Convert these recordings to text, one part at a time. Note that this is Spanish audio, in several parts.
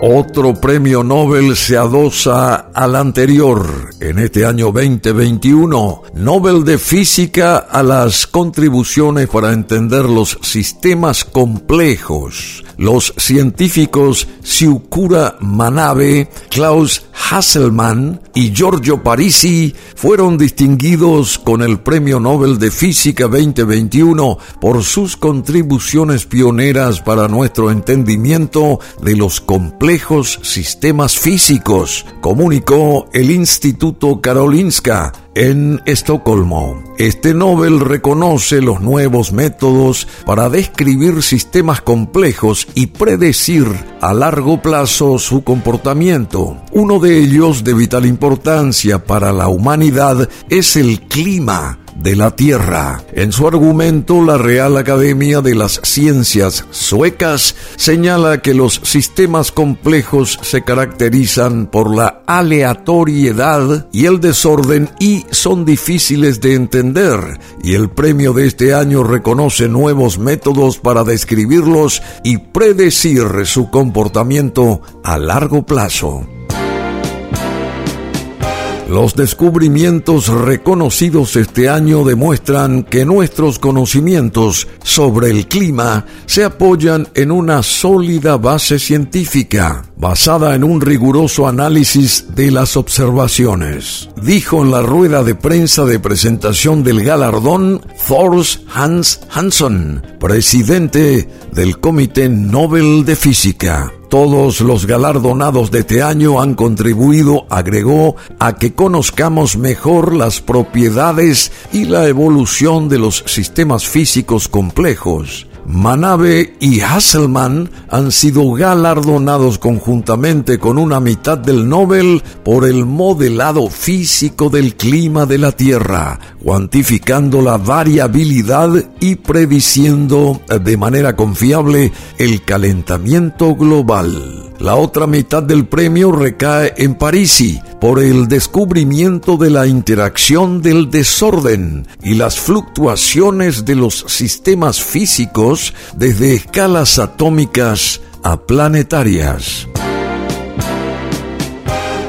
Otro premio Nobel se adosa al anterior en este año 2021, Nobel de Física a las contribuciones para entender los sistemas complejos. Los científicos Siukura Manabe, Klaus Hasselmann y Giorgio Parisi fueron distinguidos con el Premio Nobel de Física 2021 por sus contribuciones pioneras para nuestro entendimiento de los complejos sistemas físicos, comunicó el Instituto Karolinska en Estocolmo. Este Nobel reconoce los nuevos métodos para describir sistemas complejos y predecir a largo plazo su comportamiento. Uno de ellos de vital importancia para la humanidad es el clima de la Tierra. En su argumento, la Real Academia de las Ciencias Suecas señala que los sistemas complejos se caracterizan por la aleatoriedad y el desorden y son difíciles de entender, y el premio de este año reconoce nuevos métodos para describirlos y predecir su comportamiento a largo plazo. Los descubrimientos reconocidos este año demuestran que nuestros conocimientos sobre el clima se apoyan en una sólida base científica, basada en un riguroso análisis de las observaciones, dijo en la rueda de prensa de presentación del galardón Thors Hans Hansson, presidente del Comité Nobel de Física. Todos los galardonados de este año han contribuido, agregó, a que conozcamos mejor las propiedades y la evolución de los sistemas físicos complejos Manabe y Hasselmann han sido galardonados conjuntamente con una mitad del Nobel por el modelado físico del clima de la Tierra, cuantificando la variabilidad y prediciendo de manera confiable el calentamiento global. La otra mitad del premio recae en Parisi por el descubrimiento de la interacción del desorden y las fluctuaciones de los sistemas físicos desde escalas atómicas a planetarias.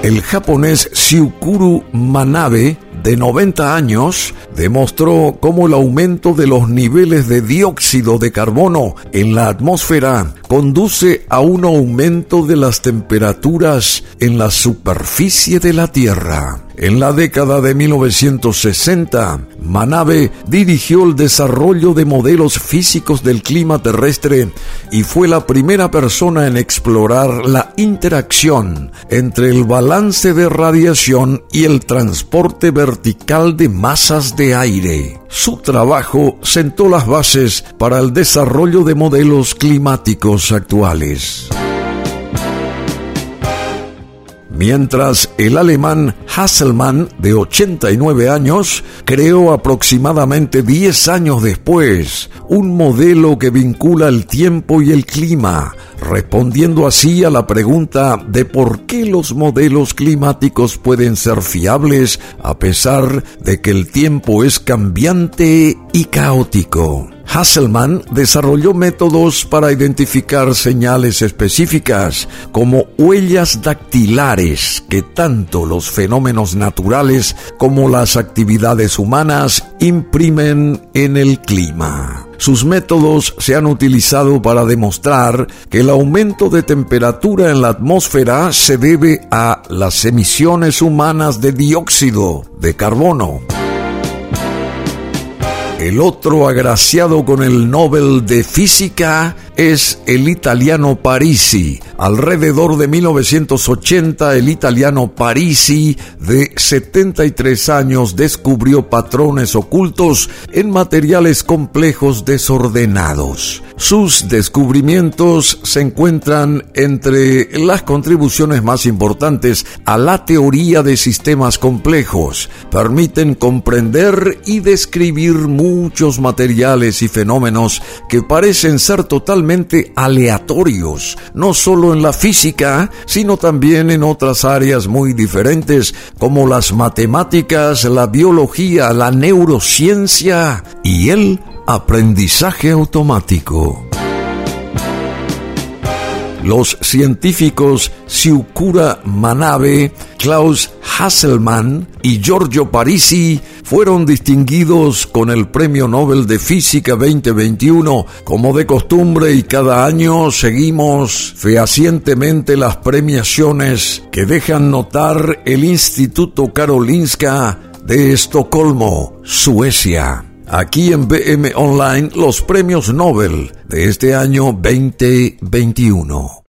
El japonés Shiukuru Manabe de 90 años demostró cómo el aumento de los niveles de dióxido de carbono en la atmósfera conduce a un aumento de las temperaturas en la superficie de la Tierra. En la década de 1960, Manabe dirigió el desarrollo de modelos físicos del clima terrestre y fue la primera persona en explorar la interacción entre el balance de radiación y el transporte vertical de masas de aire. Su trabajo sentó las bases para el desarrollo de modelos climáticos actuales mientras el alemán Hasselmann, de 89 años, creó aproximadamente 10 años después un modelo que vincula el tiempo y el clima, respondiendo así a la pregunta de por qué los modelos climáticos pueden ser fiables a pesar de que el tiempo es cambiante y caótico. Hasselmann desarrolló métodos para identificar señales específicas como huellas dactilares que tanto los fenómenos naturales como las actividades humanas imprimen en el clima. Sus métodos se han utilizado para demostrar que el aumento de temperatura en la atmósfera se debe a las emisiones humanas de dióxido de carbono. El otro agraciado con el Nobel de Física es el italiano Parisi. Alrededor de 1980, el italiano Parisi, de 73 años, descubrió patrones ocultos en materiales complejos desordenados. Sus descubrimientos se encuentran entre las contribuciones más importantes a la teoría de sistemas complejos. Permiten comprender y describir muchos materiales y fenómenos que parecen ser aleatorios, no solo en la física, sino también en otras áreas muy diferentes como las matemáticas, la biología, la neurociencia y el aprendizaje automático. Los científicos Siukura Manabe, Klaus Hasselmann y Giorgio Parisi fueron distinguidos con el Premio Nobel de Física 2021. Como de costumbre y cada año seguimos fehacientemente las premiaciones que dejan notar el Instituto Karolinska de Estocolmo, Suecia. Aquí en BM Online los premios Nobel de este año 2021.